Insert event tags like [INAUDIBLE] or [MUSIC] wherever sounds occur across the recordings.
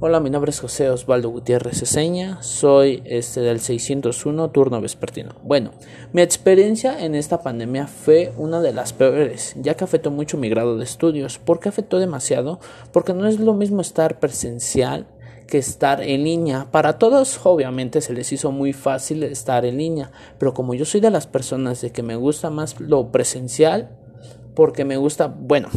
Hola, mi nombre es José Osvaldo Gutiérrez Ceseña, soy este del 601 turno vespertino. Bueno, mi experiencia en esta pandemia fue una de las peores, ya que afectó mucho mi grado de estudios. ¿Por qué afectó demasiado? Porque no es lo mismo estar presencial que estar en línea. Para todos, obviamente, se les hizo muy fácil estar en línea, pero como yo soy de las personas de que me gusta más lo presencial, porque me gusta, bueno,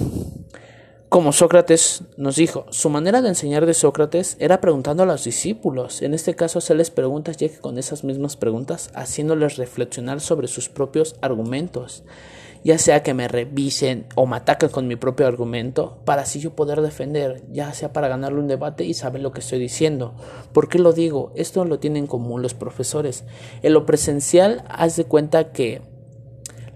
como Sócrates nos dijo, su manera de enseñar de Sócrates era preguntando a los discípulos, en este caso hacerles preguntas ya que con esas mismas preguntas haciéndoles reflexionar sobre sus propios argumentos, ya sea que me revisen o me ataquen con mi propio argumento para así yo poder defender, ya sea para ganarle un debate y saber lo que estoy diciendo. ¿Por qué lo digo? Esto lo tienen en común los profesores. En lo presencial, haz de cuenta que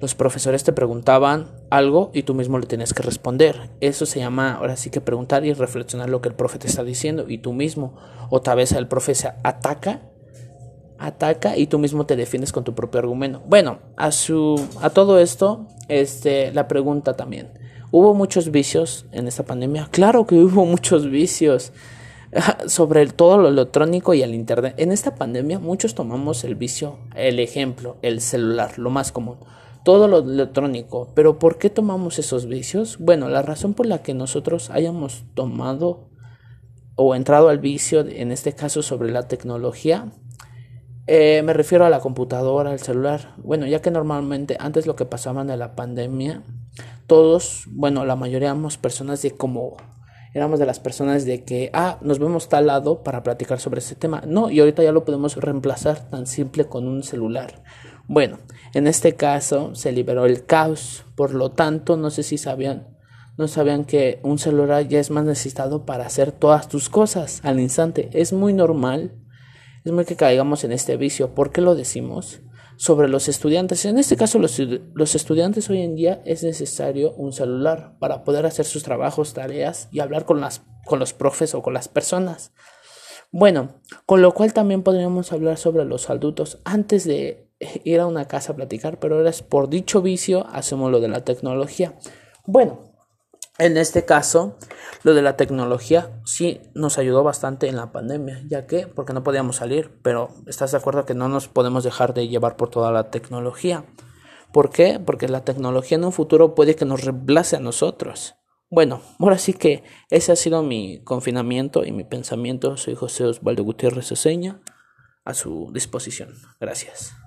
los profesores te preguntaban algo y tú mismo le tienes que responder. Eso se llama ahora sí que preguntar y reflexionar lo que el profe te está diciendo y tú mismo. Otra vez el profe se ataca, ataca y tú mismo te defiendes con tu propio argumento. Bueno, a su a todo esto, este la pregunta también. ¿Hubo muchos vicios en esta pandemia? Claro que hubo muchos vicios [LAUGHS] sobre todo lo electrónico y el internet. En esta pandemia muchos tomamos el vicio, el ejemplo, el celular, lo más común todo lo electrónico. Pero ¿por qué tomamos esos vicios? Bueno, la razón por la que nosotros hayamos tomado o entrado al vicio, en este caso sobre la tecnología, eh, me refiero a la computadora, al celular. Bueno, ya que normalmente antes lo que pasaba de la pandemia, todos, bueno, la mayoría éramos personas de como éramos de las personas de que, ah, nos vemos tal lado para platicar sobre ese tema. No, y ahorita ya lo podemos reemplazar tan simple con un celular. Bueno, en este caso se liberó el caos, por lo tanto, no sé si sabían, no sabían que un celular ya es más necesitado para hacer todas tus cosas al instante. Es muy normal, es muy que caigamos en este vicio. ¿Por qué lo decimos? Sobre los estudiantes. En este caso, los, los estudiantes hoy en día es necesario un celular para poder hacer sus trabajos, tareas y hablar con, las, con los profes o con las personas. Bueno, con lo cual también podríamos hablar sobre los adultos antes de ir a una casa a platicar, pero ahora es por dicho vicio hacemos lo de la tecnología. Bueno, en este caso, lo de la tecnología sí nos ayudó bastante en la pandemia, ya que, porque no podíamos salir, pero estás de acuerdo que no nos podemos dejar de llevar por toda la tecnología. ¿Por qué? Porque la tecnología en un futuro puede que nos reemplace a nosotros. Bueno, ahora sí que ese ha sido mi confinamiento y mi pensamiento. Soy José Osvaldo Gutiérrez Oseña, a su disposición. Gracias.